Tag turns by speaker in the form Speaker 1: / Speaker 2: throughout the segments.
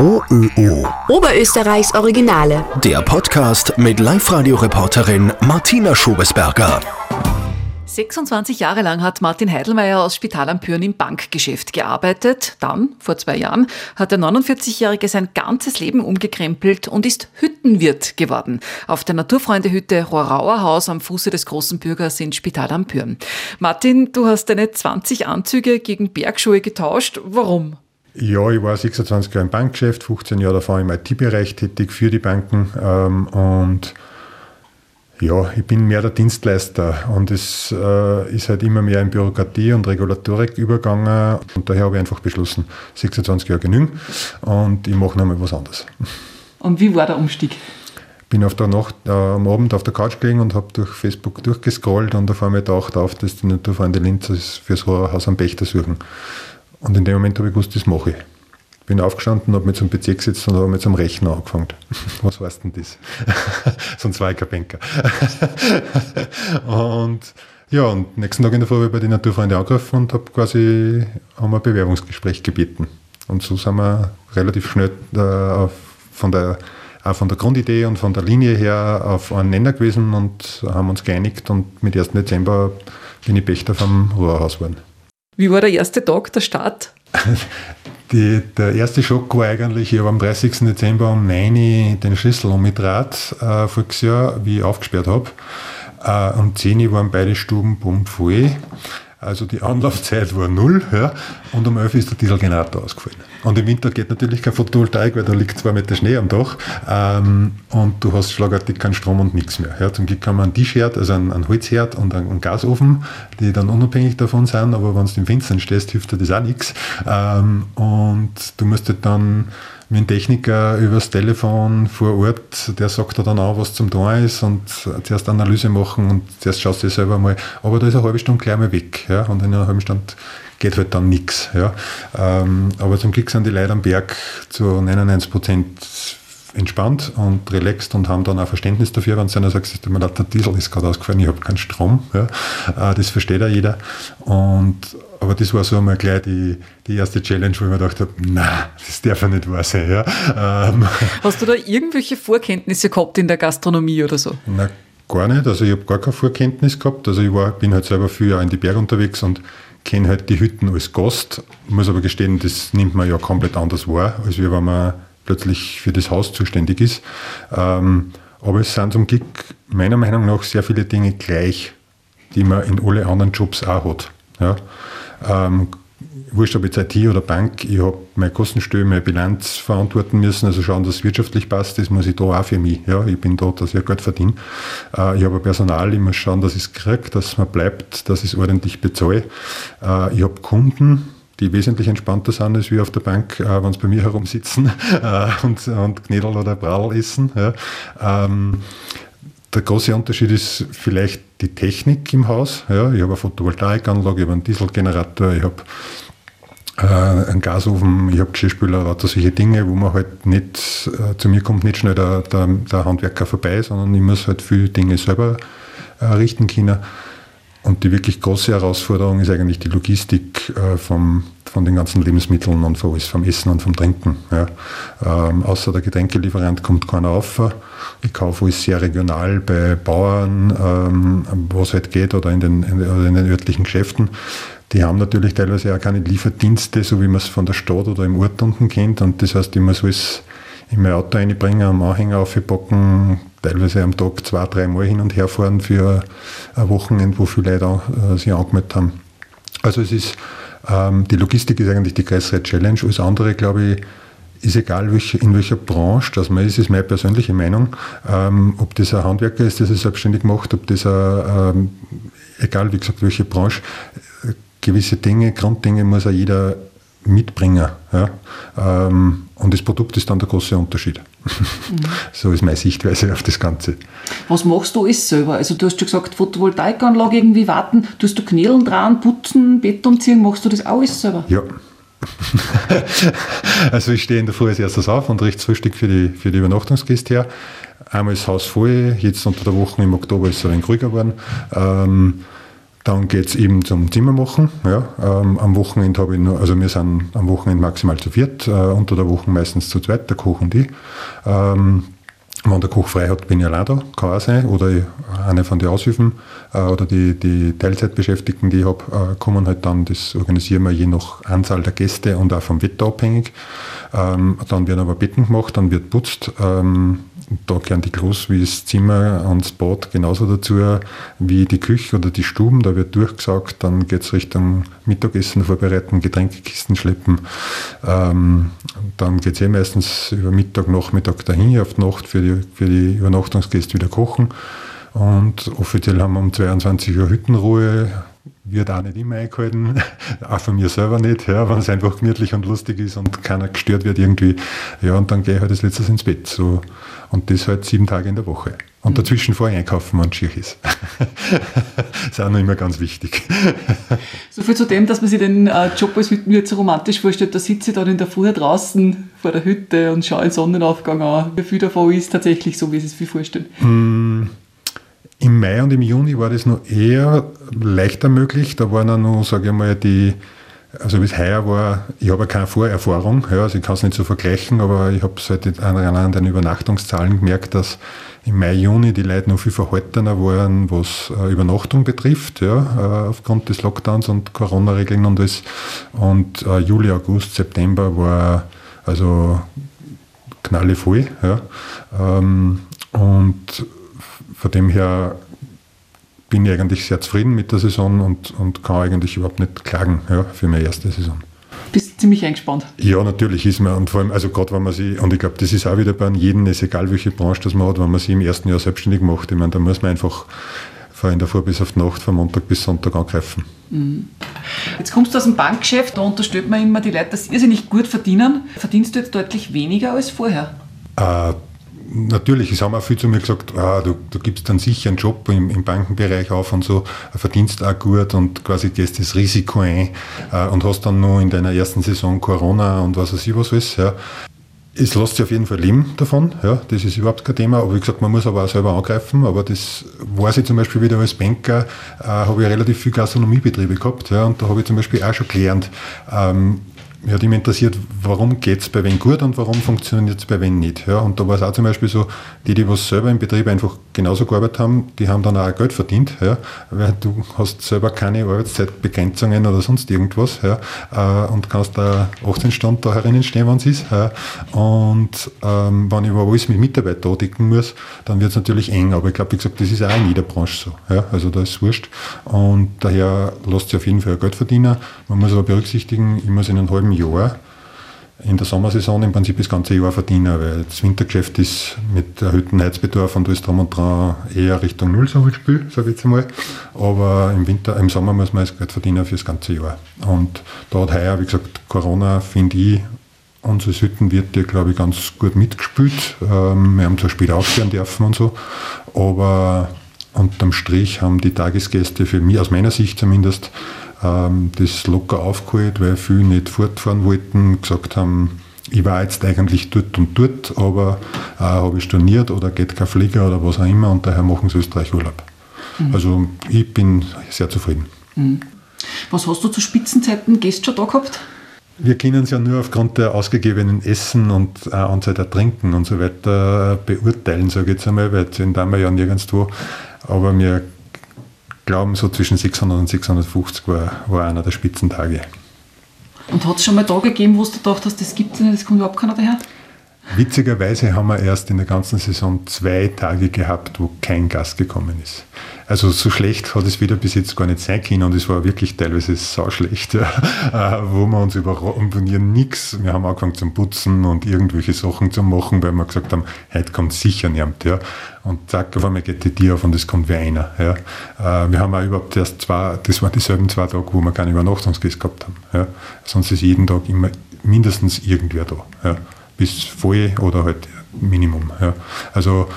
Speaker 1: OÖO.
Speaker 2: Oberösterreichs Originale.
Speaker 1: Der Podcast mit Live-Radio-Reporterin Martina Schobesberger.
Speaker 3: 26 Jahre lang hat Martin Heidelmeier aus Spital am Püren im Bankgeschäft gearbeitet. Dann, vor zwei Jahren, hat der 49-Jährige sein ganzes Leben umgekrempelt und ist Hüttenwirt geworden. Auf der Naturfreundehütte Rohrauer Haus am Fuße des Großen Bürgers in Spital am Püren. Martin, du hast deine 20 Anzüge gegen Bergschuhe getauscht. Warum?
Speaker 4: Ja, ich war 26 Jahre im Bankgeschäft, 15 Jahre davor im IT-Bereich tätig für die Banken ähm, und ja, ich bin mehr der Dienstleister und es äh, ist halt immer mehr in Bürokratie und Regulatorik übergegangen und daher habe ich einfach beschlossen, 26 Jahre genügen und ich mache nochmal was anderes.
Speaker 3: Und wie war der Umstieg?
Speaker 4: bin auf der Nacht äh, am Abend auf der Couch gelegen und habe durch Facebook durchgescrollt und auf einmal taucht auf, dass die Naturfreunde Linz fürs Haus am Pächter suchen. Und in dem Moment habe ich gewusst, das mache ich bin aufgestanden, habe mit zum PC gesetzt und habe mit zum Rechner angefangen. Was heißt denn das? Sonst war ich kein Banker. und ja, und nächsten Tag in der Früh habe ich bei den Naturfreunde angerufen und habe quasi um ein Bewerbungsgespräch gebeten. Und so sind wir relativ schnell äh, von der auch von der Grundidee und von der Linie her auf einen Nenner gewesen und haben uns geeinigt und mit 1. Dezember bin ich Pächter vom Ruhrhaus geworden.
Speaker 3: Wie war der erste Tag, der Start?
Speaker 4: Die, der erste Schock war eigentlich, ich habe am 30. Dezember um 9 Uhr den Schlüssel umgedreht, äh, voriges Jahr, wie ich aufgesperrt habe. Äh, um 10 Uhr waren beide Stuben voll. Also die Anlaufzeit war null ja, und um 11 ist der Dieselgenerator ausgefallen. Und im Winter geht natürlich kein Photovoltaik, weil da liegt zwei Meter Schnee am Dach ähm, und du hast schlagartig keinen Strom und nichts mehr. Ja, zum Glück haben wir einen Tischherd, also einen, einen Holzherd und einen, einen, Gasofen, die dann unabhängig davon sind, aber wenn du im Fenster stehst, hilft dir das auch nichts. Ähm, und du musst dann mit dem Techniker übers Telefon vor Ort, der sagt dann auch, was zum tun ist und zuerst Analyse machen und zuerst schaust du selber mal. Aber da ist eine halbe Stunde gleich mal weg. Ja, und in einer halben Stunde geht halt dann nichts. Ja. Ähm, aber zum Glück sind die Leute am Berg zu 99 Prozent entspannt und relaxed und haben dann auch Verständnis dafür, wenn du sagst, der Diesel ist gerade ausgefallen, ich habe keinen Strom. Ja. Äh, das versteht ja jeder. Und, aber das war so einmal gleich die, die erste Challenge, wo ich mir gedacht habe, na, das darf ja nicht wahr sein. Ja.
Speaker 3: Ähm. Hast du da irgendwelche Vorkenntnisse gehabt in der Gastronomie oder so?
Speaker 4: Na, gar nicht. Also ich habe gar keine Vorkenntnis gehabt. Also ich war, bin halt selber viel in die Berge unterwegs und kenne halt die Hütten als Gast. Muss aber gestehen, das nimmt man ja komplett anders wahr, als wenn man plötzlich für das Haus zuständig ist. Ähm, aber es sind zum Glück meiner Meinung nach sehr viele Dinge gleich, die man in alle anderen Jobs auch hat. Ja. Ähm, wurscht ob jetzt IT oder Bank, ich habe meine Kostenstelle, meine Bilanz verantworten müssen, also schauen, dass es wirtschaftlich passt, das muss ich da auch für mich. Ja, ich bin da, dass ich Geld verdiene. Äh, ich habe Personal, ich muss schauen, dass ich es kriege, dass man bleibt, dass ich es ordentlich bezahle. Äh, ich habe Kunden, die wesentlich entspannter sind als wir auf der Bank, äh, wenn sie bei mir herumsitzen äh, und, und Knädel oder Brall essen. Ja. Ähm, der große Unterschied ist vielleicht die Technik im Haus. Ja, ich habe eine Photovoltaikanlage, ich habe einen Dieselgenerator, ich habe äh, einen Gasofen, ich habe Geschirrspüler, lauter solche Dinge, wo man halt nicht, äh, zu mir kommt nicht schnell der, der, der, Handwerker vorbei, sondern ich muss halt viele Dinge selber äh, richten können. Und die wirklich große Herausforderung ist eigentlich die Logistik äh, vom, von den ganzen Lebensmitteln und von vom Essen und vom Trinken. Ja. Ähm, außer der Getränkelieferant kommt keiner auf. Ich kaufe alles sehr regional bei Bauern, ähm, wo es halt geht, oder in den, in, in den örtlichen Geschäften. Die haben natürlich teilweise auch keine Lieferdienste, so wie man es von der Stadt oder im Ort unten kennt. Und das heißt, ich muss alles in mein Auto reinbringen, am Anhänger aufpacken, teilweise am Tag zwei, dreimal hin und her fahren für ein Wochenende, wo viele Leute äh, sich angemeldet haben. Also es ist, ähm, die Logistik ist eigentlich die größere Challenge. Alles andere, glaube ich, ist egal in welcher Branche das man ist, ist meine persönliche Meinung. Ähm, ob das ein Handwerker ist, der sich selbstständig macht, ob das ein, ähm, egal wie gesagt, welche Branche, gewisse Dinge, Grunddinge muss auch jeder mitbringen. Und das Produkt ist dann der große Unterschied. Mhm. so ist meine Sichtweise auf das Ganze.
Speaker 3: Was machst du alles selber? Also du hast schon gesagt, Photovoltaikanlage irgendwie warten, tust du Knädeln dran, putzen, Beton ziehen, machst du das auch alles selber?
Speaker 4: Ja. also ich stehe in der Früh als erstes auf und richte Frühstück für die, für die Übernachtungsgäste her. Einmal ist das Haus voll, jetzt unter der Woche im Oktober ist es ein wenig ruhiger geworden. Ähm, Dann geht es eben zum Zimmermachen. Ja. Ähm, am Wochenende habe ich nur, also wir sind am Wochenende maximal zu viert, äh, unter der Woche meistens zu zweit, der Koch und ich. Ähm, wenn der Koch frei hat, bin ich allein da, kann auch sein. Oder eine von den Aushilfen äh, oder die, die Teilzeitbeschäftigten, die ich habe, äh, kommen halt dann, das organisieren wir je nach Anzahl der Gäste und auch vom Wetter abhängig. Ähm, dann werden aber Betten gemacht, dann wird putzt. Ähm, da gehören die Klos wie das Zimmer und das Bad genauso dazu wie die Küche oder die Stuben. Da wird durchgesaugt, dann geht es Richtung Mittagessen vorbereiten, Getränkekisten schleppen. Ähm, dann geht es eh meistens über Mittag, Nachmittag dahin, auf die Nacht für die, für die Übernachtungsgäste wieder kochen. Und offiziell haben wir um 22 Uhr Hüttenruhe wird auch nicht immer eingehalten, auch von mir selber nicht, ja, wenn es einfach gemütlich und lustig ist und keiner gestört wird irgendwie. Ja, und dann gehe ich halt als letztes ins Bett. So. Und das halt sieben Tage in der Woche. Und mhm. dazwischen vorher einkaufen, wenn es schier ist. das ist auch noch immer ganz wichtig.
Speaker 3: so viel zu dem, dass man sich den äh, Job als Hüttenwirt so romantisch vorstellt. Da sitze ich dann in der Früh draußen vor der Hütte und schaue den Sonnenaufgang an. Wie viel davon ist tatsächlich so, wie Sie es sich vorstellen?
Speaker 4: Mm. Im Mai und im Juni war das noch eher leichter möglich. Da waren auch noch, sage ich mal, die, also bis heuer war, ich habe keine Vorerfahrung, ja, also ich kann es nicht so vergleichen, aber ich habe seit anderen an den Übernachtungszahlen gemerkt, dass im Mai, Juni die Leute noch viel verhaltener waren, was äh, Übernachtung betrifft, ja, äh, aufgrund des Lockdowns und Corona-Regeln und das. Und äh, Juli, August, September war also knallevoll. Ja. Ähm, und von dem her bin ich eigentlich sehr zufrieden mit der Saison und, und kann eigentlich überhaupt nicht klagen ja, für meine erste Saison.
Speaker 3: Bist ziemlich eingespannt.
Speaker 4: Ja, natürlich ist man, und vor allem, also gerade wenn man sich, und ich glaube, das ist auch wieder bei jedem, ist egal welche Branche das man hat, wenn man sich im ersten Jahr selbstständig macht, ich meine, da muss man einfach von in der Früh bis auf die Nacht, von Montag bis Sonntag angreifen. Mhm.
Speaker 3: Jetzt kommst du aus dem Bankgeschäft, da unterstellt man immer die Leute, dass sie nicht gut verdienen. Verdienst du jetzt deutlich weniger als vorher?
Speaker 4: Äh, natürlich, es haben auch viele zu mir gesagt, ah, du, du gibst dann sicher einen Job im, im, Bankenbereich auf und so, verdienst auch gut und quasi gehst das Risiko ein äh, und hast dann nur in deiner ersten Saison Corona und was weiß ich was alles. Ja. Es lässt sich auf jeden Fall leben davon, ja, das ist überhaupt kein Thema, aber wie gesagt, man muss aber auch selber angreifen, aber das weiß ich zum Beispiel wieder als Banker, äh, habe ich relativ viele Gastronomiebetriebe gehabt, ja, und da habe ich zum Beispiel auch schon gelernt, ähm, mich hat immer interessiert, warum geht es bei wen gut und warum funktioniert es bei wen nicht. Ja, und da war es auch zum Beispiel so, die, die was selber im Betrieb einfach genauso gearbeitet haben, die haben dann auch Geld verdient, ja, weil du hast selber keine Arbeitszeitbegrenzungen oder sonst irgendwas ja, äh, und kannst da 18 Stunden da herinnen stehen, wenn es ist. Ja, und ähm, wenn ich aber alles mit Mitarbeitern decken muss, dann wird es natürlich eng. Aber ich glaube, wie gesagt, das ist auch in jeder Branche so. Ja, also da ist es wurscht. Und daher lässt sich auf jeden Fall Geld verdienen. Man muss aber berücksichtigen, ich muss in einem halben halben Jahr in der Sommersaison im Prinzip das ganze Jahr verdienen, weil das Wintergeschäft ist mit erhöhtem Heizbedarf und alles drum und dran eher Richtung Null so Spiel, sage ich jetzt einmal. Aber im Winter, im Sommer muss man das Geld verdienen für das ganze Jahr. Und da hat heuer, wie gesagt, Corona, finde ich, unsere Hüttenwirte, glaube ich, ganz gut mitgespielt. Ähm, wir haben zwar spät aufhören dürfen und so, aber unterm Strich haben die Tagesgäste für mich, aus meiner Sicht zumindest, ähm, das locker aufgeholt, weil viele nicht fortfahren wollten, gesagt haben, ich war jetzt eigentlich dort und dort, aber äh, habe ich storniert oder geht kein Flieger oder was auch immer und daher machen sie Österreich Urlaub. Mhm. Also ich bin sehr zufrieden. Mhm.
Speaker 3: Was hast du zu Spitzenzeiten Gäste schon da gehabt?
Speaker 4: Wir können es ja nur aufgrund der ausgegebenen Essen und äh, Anzahl der Trinken und so weiter beurteilen, sage ich jetzt einmal, weil sind da wir ja nirgendwo. Aber wir glauben, so zwischen 600 und 650 war, war einer der Spitzentage.
Speaker 3: Und hat es schon mal Tage gegeben, wo du gedacht hast, das gibt es nicht, das kommt überhaupt keiner daher?
Speaker 4: Witzigerweise haben wir erst in der ganzen Saison zwei Tage gehabt, wo kein Gast gekommen ist. Also so schlecht hat es wieder bis jetzt gar nicht sein können und es war wirklich teilweise sau schlecht, ja, äh, wo wir uns überrumponieren nichts. Wir haben angefangen zum Putzen und irgendwelche Sachen zu machen, weil wir gesagt haben, heute kommt sicher niemand. Ja. Und zack, auf einmal geht die Tür auf und es kommt wie einer. Ja. Äh, wir haben auch überhaupt erst zwei, das waren dieselben zwei Tage, wo wir keine Übernachtungsgäste gehabt haben. Ja. Sonst ist jeden Tag immer mindestens irgendwer da. Ja. Bis voll oder halt Minimum. Ja. Also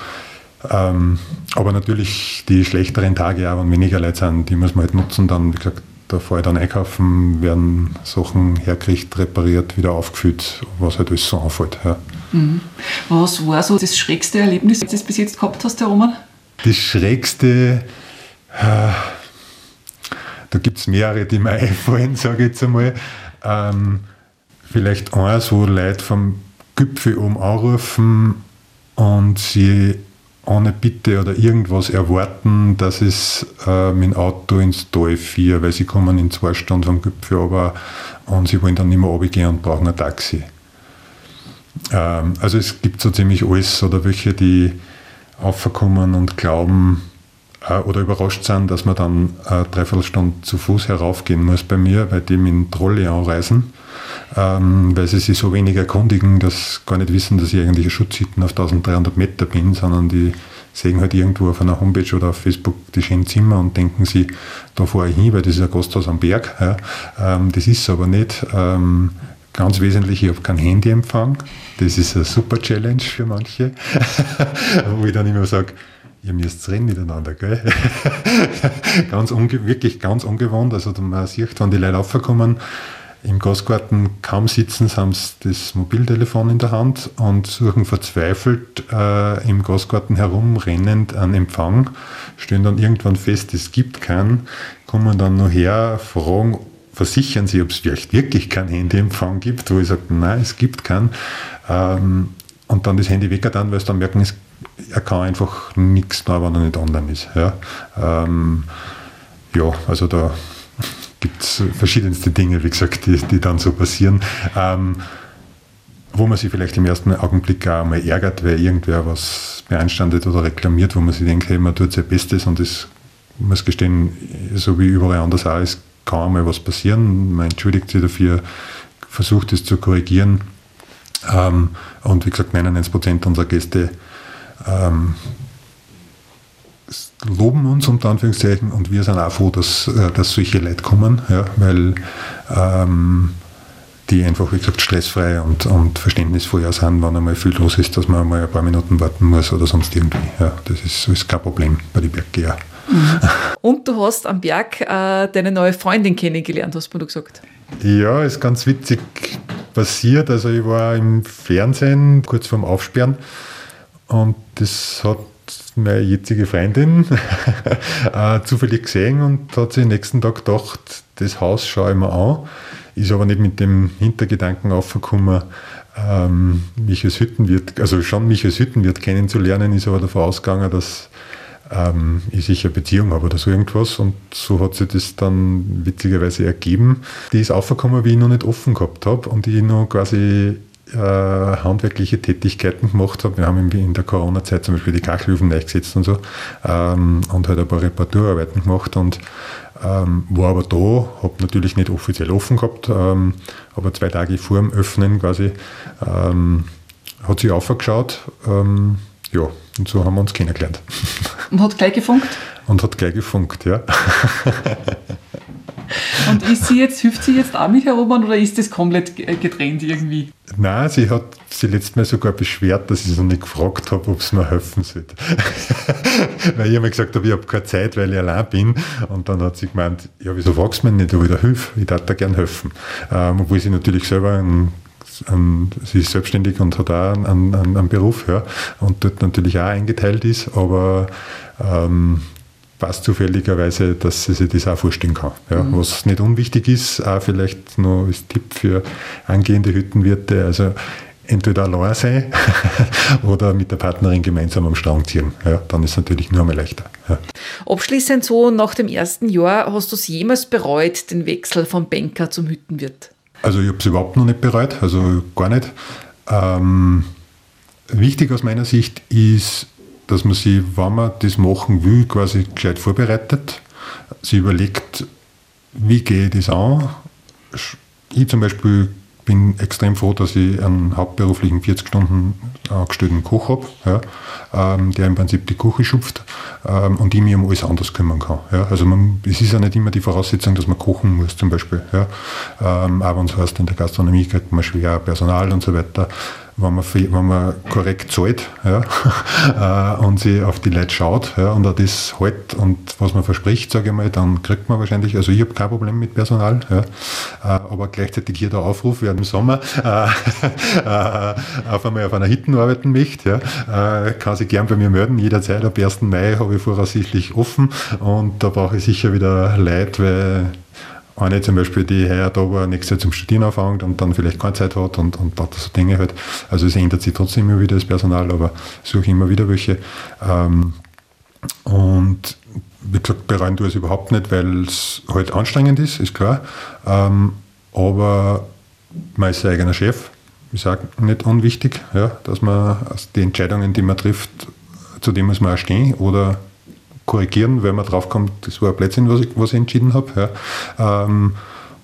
Speaker 4: ähm, aber natürlich die schlechteren Tage, auch wenn weniger Leute sind, die muss man halt nutzen. Dann, wie gesagt, da fahre ich dann einkaufen, werden Sachen hergerichtet, repariert, wieder aufgefüllt, was halt alles so anfällt. Ja.
Speaker 3: Mhm. Was war so das schrägste Erlebnis, das du bis jetzt gehabt hast, Herr Roman?
Speaker 4: Das schrägste, äh, da gibt es mehrere, die mir einfallen, sage ich jetzt einmal. Ähm, vielleicht eins, wo Leute vom Gipfel oben anrufen und sie ohne Bitte oder irgendwas erwarten, dass es äh, mit Auto ins Tal fährt, weil sie kommen in zwei Stunden vom Gipfel aber und sie wollen dann nicht mehr runtergehen und brauchen ein Taxi. Ähm, also es gibt so ziemlich alles oder welche, die aufkommen und glauben äh, oder überrascht sind, dass man dann eine Dreiviertelstunde zu Fuß heraufgehen muss bei mir, weil die mit dem Trolley anreisen ähm, weil sie sich so wenig erkundigen, dass gar nicht wissen, dass ich eigentlich ein Schutzhütten auf 1300 Meter bin, sondern die sehen halt irgendwo auf einer Homepage oder auf Facebook die schönen Zimmer und denken sie, da fahre ich hin, weil das ist ein Gasthaus am Berg. Ja. Ähm, das ist aber nicht. Ähm, ganz wesentlich, ich habe kein Handyempfang. Das ist eine super Challenge für manche, wo ich dann immer sage, ihr müsst reden miteinander, gell? ganz wirklich ganz ungewohnt. Also man sieht, wenn die Leute aufkommen, im Gastgarten kaum sitzen, haben sie das Mobiltelefon in der Hand und suchen verzweifelt äh, im Gastgarten herumrennend einen Empfang, stellen dann irgendwann fest, es gibt keinen, kommen dann noch her, fragen, versichern sie, ob es vielleicht wirklich keinen Handyempfang gibt, wo ich sage, nein, es gibt keinen. Ähm, und dann das Handy weg dann, weil sie dann merken, es, er kann einfach nichts tun, wenn er nicht online ist. Ja, ähm, ja also da gibt es verschiedenste Dinge, wie gesagt, die, die dann so passieren. Ähm, wo man sich vielleicht im ersten Augenblick auch mal ärgert, weil irgendwer was beanstandet oder reklamiert, wo man sich denkt, hey, man tut sein Bestes und das muss gestehen, so wie überall anders auch ist, kann einmal was passieren. Man entschuldigt sich dafür, versucht es zu korrigieren. Ähm, und wie gesagt, 99 Prozent unserer Gäste ähm, loben uns unter Anführungszeichen und wir sind auch froh, dass, äh, dass solche Leute kommen, ja, weil ähm, die einfach, wie gesagt, stressfrei und, und verständnisvoll sind, wenn einmal viel los ist, dass man mal ein paar Minuten warten muss oder sonst irgendwie. Ja, das ist, ist kein Problem bei den Berggeher.
Speaker 3: Mhm. Und du hast am Berg äh, deine neue Freundin kennengelernt, hast du gesagt.
Speaker 4: Ja, ist ganz witzig passiert. Also ich war im Fernsehen kurz vorm Aufsperren und das hat meine jetzige Freundin äh, zufällig gesehen und hat sich den nächsten Tag gedacht, das Haus schaue ich mir an. Ist aber nicht mit dem Hintergedanken aufgekommen, ähm, mich als Hüttenwirt, also schon mich als Hüttenwirt kennenzulernen, ist aber davon ausgegangen, dass ähm, ich sicher eine Beziehung habe oder so irgendwas. Und so hat sich das dann witzigerweise ergeben. Die ist aufgekommen, wie ich noch nicht offen gehabt habe und ich noch quasi äh, handwerkliche Tätigkeiten gemacht habe. Wir haben in der Corona-Zeit zum Beispiel die Kachelöfen gesetzt und so ähm, und halt ein paar Reparaturarbeiten gemacht und ähm, war aber da, habe natürlich nicht offiziell offen gehabt, ähm, aber zwei Tage vor dem Öffnen quasi ähm, hat sie aufgeschaut. Ähm, ja, und so haben wir uns kennengelernt.
Speaker 3: Und hat gleich gefunkt?
Speaker 4: Und hat gleich gefunkt, ja.
Speaker 3: Und ist sie jetzt, hilft sie jetzt auch mit herumern oder ist das komplett getrennt irgendwie?
Speaker 4: Nein, sie hat sie letztes Mal sogar beschwert, dass ich sie noch nicht gefragt habe, ob sie mir helfen sollte. weil ich immer gesagt habe, ich habe keine Zeit, weil ich allein bin. Und dann hat sie gemeint, ja, wieso fragst du mich nicht, ob ich da helfe? Ich darf da gerne helfen. Ähm, obwohl sie natürlich selber ein ähm, sie ist selbstständig und hat auch einen, einen, einen Beruf ja, und dort natürlich auch eingeteilt ist, aber ähm, passt zufälligerweise, dass sie sich das auch vorstellen kann. Ja, mhm. Was nicht unwichtig ist, auch vielleicht noch als Tipp für angehende Hüttenwirte, also entweder allein sein oder mit der Partnerin gemeinsam am Strang ziehen. Ja, dann ist es natürlich nur einmal leichter. Ja.
Speaker 3: Abschließend so, nach dem ersten Jahr, hast du es jemals bereut, den Wechsel vom Banker zum Hüttenwirt?
Speaker 4: Also ich habe es überhaupt noch nicht bereut, also gar nicht. Ähm, wichtig aus meiner Sicht ist, dass man sich, wenn man das machen will, quasi gescheit vorbereitet. Sie überlegt, wie gehe ich das an. Ich zum Beispiel bin extrem froh, dass ich einen hauptberuflichen 40 Stunden angestellten Koch habe, ja, ähm, der im Prinzip die Küche schupft ähm, und ich mich um alles anders kümmern kann. Ja. Also man, es ist ja nicht immer die Voraussetzung, dass man kochen muss zum Beispiel. Ja. Ähm, auch wenn es heißt, in der Gastronomie kriegt man schwer Personal und so weiter. Wenn man, wenn man korrekt zahlt ja, äh, und sich auf die Leute schaut ja, und auch das hält und was man verspricht, sage ich mal, dann kriegt man wahrscheinlich, also ich habe kein Problem mit Personal, ja, äh, aber gleichzeitig hier der Aufruf, wer im Sommer äh, äh, auf einmal auf einer Hitten arbeiten möchte, ja, kann sich gern bei mir melden, jederzeit. Ab 1. Mai habe ich voraussichtlich offen und da brauche ich sicher wieder Leute, weil eine zum Beispiel, die heuer da war, nächstes Jahr zum Studieren anfängt und dann vielleicht keine Zeit hat und, und so Dinge halt. Also es ändert sich trotzdem immer wieder das Personal, aber suche immer wieder welche. Ähm, und wie gesagt, bereuen ich es überhaupt nicht, weil es halt anstrengend ist, ist klar. Ähm, aber man ist sein eigener Chef, ist auch nicht unwichtig, ja, dass man die Entscheidungen, die man trifft, zu dem muss man auch stehen oder korrigieren, weil man draufkommt, das war ein Blödsinn, was ich, was ich entschieden habe. Ja. Ähm,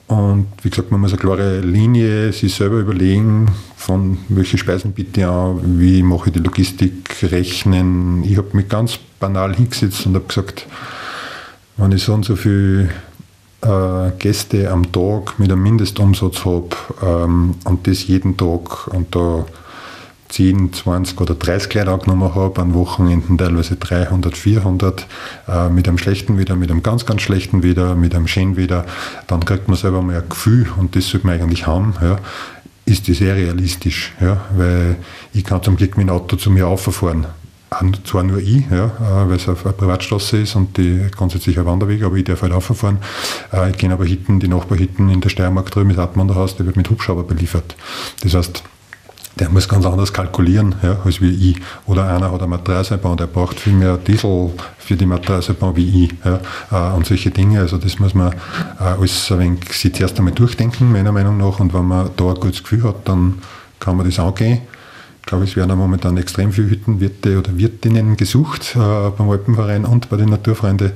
Speaker 4: und wie gesagt, man muss eine klare Linie sich selber überlegen, von welche Speisen bitte an, wie mache ich die Logistik, rechnen. Ich habe mich ganz banal hingesetzt und habe gesagt, wenn ich so und so viele äh, Gäste am Tag mit einem Mindestumsatz habe ähm, und das jeden Tag und da 10, 20 oder 30 Leute angenommen habe, an Wochenenden teilweise 300, 400, äh, mit einem schlechten Wetter, mit einem ganz, ganz schlechten Wetter, mit einem schönen Wetter, dann kriegt man selber mal ein Gefühl und das sollte man eigentlich haben. Ja. Ist das sehr realistisch, ja, weil ich kann zum Glück dem Auto zu mir auffahren. Zwar nur ich, ja, äh, weil es auf einer Privatstraße ist und die grundsätzlich ein Wanderweg, aber ich darf halt auffahren. Äh, ich kenne aber Hitten, die Nachbarhitten in der Steiermark drüben, das Atmanderhaus, der wird mit Hubschrauber beliefert. Das heißt, der muss ganz anders kalkulieren ja, als wie ich. Oder einer hat eine Matraseibahn, der braucht viel mehr Diesel für die Matraseibahn wie ich. Ja, äh, und solche Dinge. Also das muss man äh, alles ein wenig sich zuerst einmal durchdenken, meiner Meinung nach. Und wenn man da ein gutes Gefühl hat, dann kann man das angehen. Ich glaube, es werden momentan extrem viele Hüttenwirte oder Wirtinnen gesucht äh, beim Alpenverein und bei den Naturfreunden.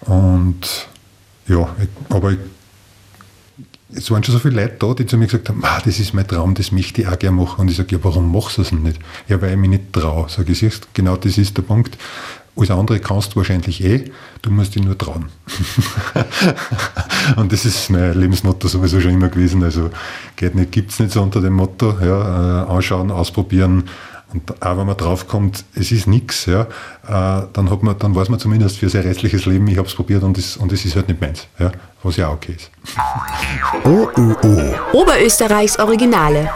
Speaker 4: Und ja, ich, aber ich es waren schon so viele Leute da, die zu mir gesagt haben, das ist mein Traum, das möchte ich auch gerne machen. Und ich sage, ja, warum machst du es denn nicht? Ja, weil ich mich nicht traue. Sag ich, siehst, genau das ist der Punkt. Alles andere kannst du wahrscheinlich eh, du musst dich nur trauen. und das ist mein Lebensmotto sowieso schon immer gewesen. Also geht nicht, gibt es nicht so unter dem Motto. Ja, äh, anschauen, ausprobieren, und auch wenn man draufkommt, es ist nichts, ja, äh, dann, dann weiß man zumindest für sein restliches Leben, ich habe es probiert und es und ist halt nicht meins. Ja, was ja auch okay ist.
Speaker 2: OÖO. Oberösterreichs Originale.